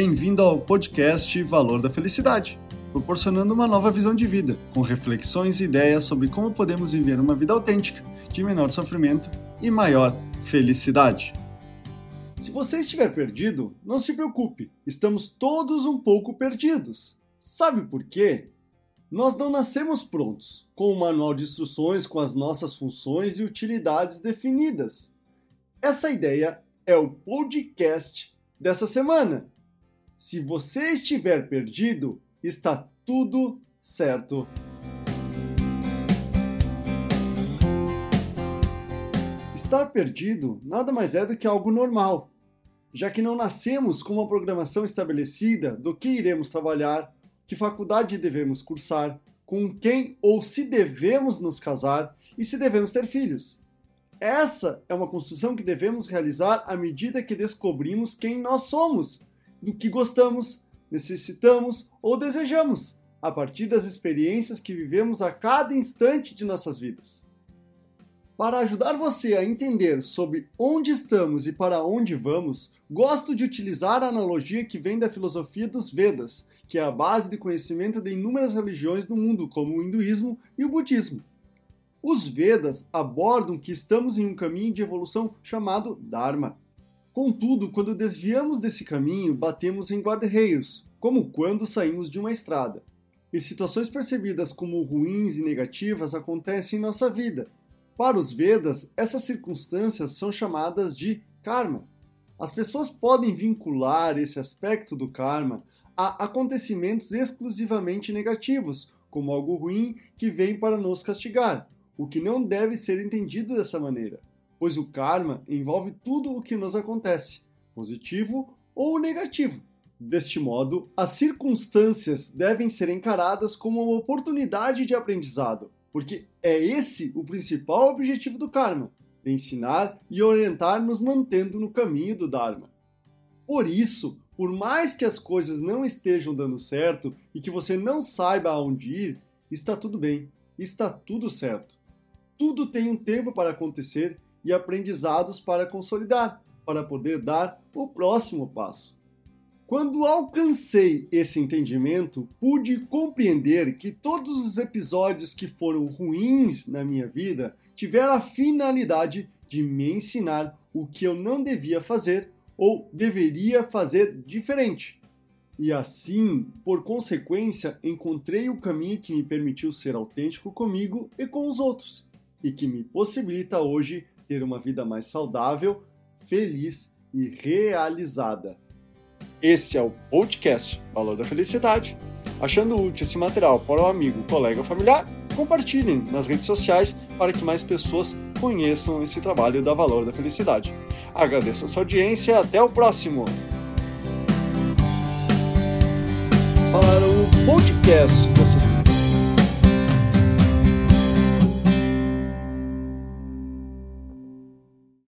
Bem-vindo ao podcast Valor da Felicidade, proporcionando uma nova visão de vida, com reflexões e ideias sobre como podemos viver uma vida autêntica, de menor sofrimento e maior felicidade. Se você estiver perdido, não se preocupe, estamos todos um pouco perdidos. Sabe por quê? Nós não nascemos prontos, com um manual de instruções com as nossas funções e utilidades definidas. Essa ideia é o podcast dessa semana. Se você estiver perdido, está tudo certo. Estar perdido nada mais é do que algo normal, já que não nascemos com uma programação estabelecida do que iremos trabalhar, que faculdade devemos cursar, com quem ou se devemos nos casar e se devemos ter filhos. Essa é uma construção que devemos realizar à medida que descobrimos quem nós somos, do que gostamos, necessitamos ou desejamos, a partir das experiências que vivemos a cada instante de nossas vidas. Para ajudar você a entender sobre onde estamos e para onde vamos, gosto de utilizar a analogia que vem da filosofia dos Vedas, que é a base de conhecimento de inúmeras religiões do mundo, como o hinduísmo e o budismo. Os Vedas abordam que estamos em um caminho de evolução chamado Dharma. Contudo, quando desviamos desse caminho, batemos em guarda-reios, como quando saímos de uma estrada. E situações percebidas como ruins e negativas acontecem em nossa vida, para os Vedas, essas circunstâncias são chamadas de karma. As pessoas podem vincular esse aspecto do karma a acontecimentos exclusivamente negativos, como algo ruim que vem para nos castigar, o que não deve ser entendido dessa maneira, pois o karma envolve tudo o que nos acontece, positivo ou negativo. Deste modo, as circunstâncias devem ser encaradas como uma oportunidade de aprendizado, porque é esse o principal objetivo do Karma, ensinar e orientar nos mantendo no caminho do Dharma. Por isso, por mais que as coisas não estejam dando certo e que você não saiba aonde ir, está tudo bem, está tudo certo. Tudo tem um tempo para acontecer e aprendizados para consolidar, para poder dar o próximo passo. Quando alcancei esse entendimento, pude compreender que todos os episódios que foram ruins na minha vida tiveram a finalidade de me ensinar o que eu não devia fazer ou deveria fazer diferente. E assim, por consequência, encontrei o caminho que me permitiu ser autêntico comigo e com os outros, e que me possibilita hoje ter uma vida mais saudável, feliz e realizada. Este é o podcast Valor da Felicidade. Achando útil esse material para o amigo, colega ou familiar, compartilhem nas redes sociais para que mais pessoas conheçam esse trabalho da Valor da Felicidade. Agradeço a sua audiência e até o próximo! Para o podcast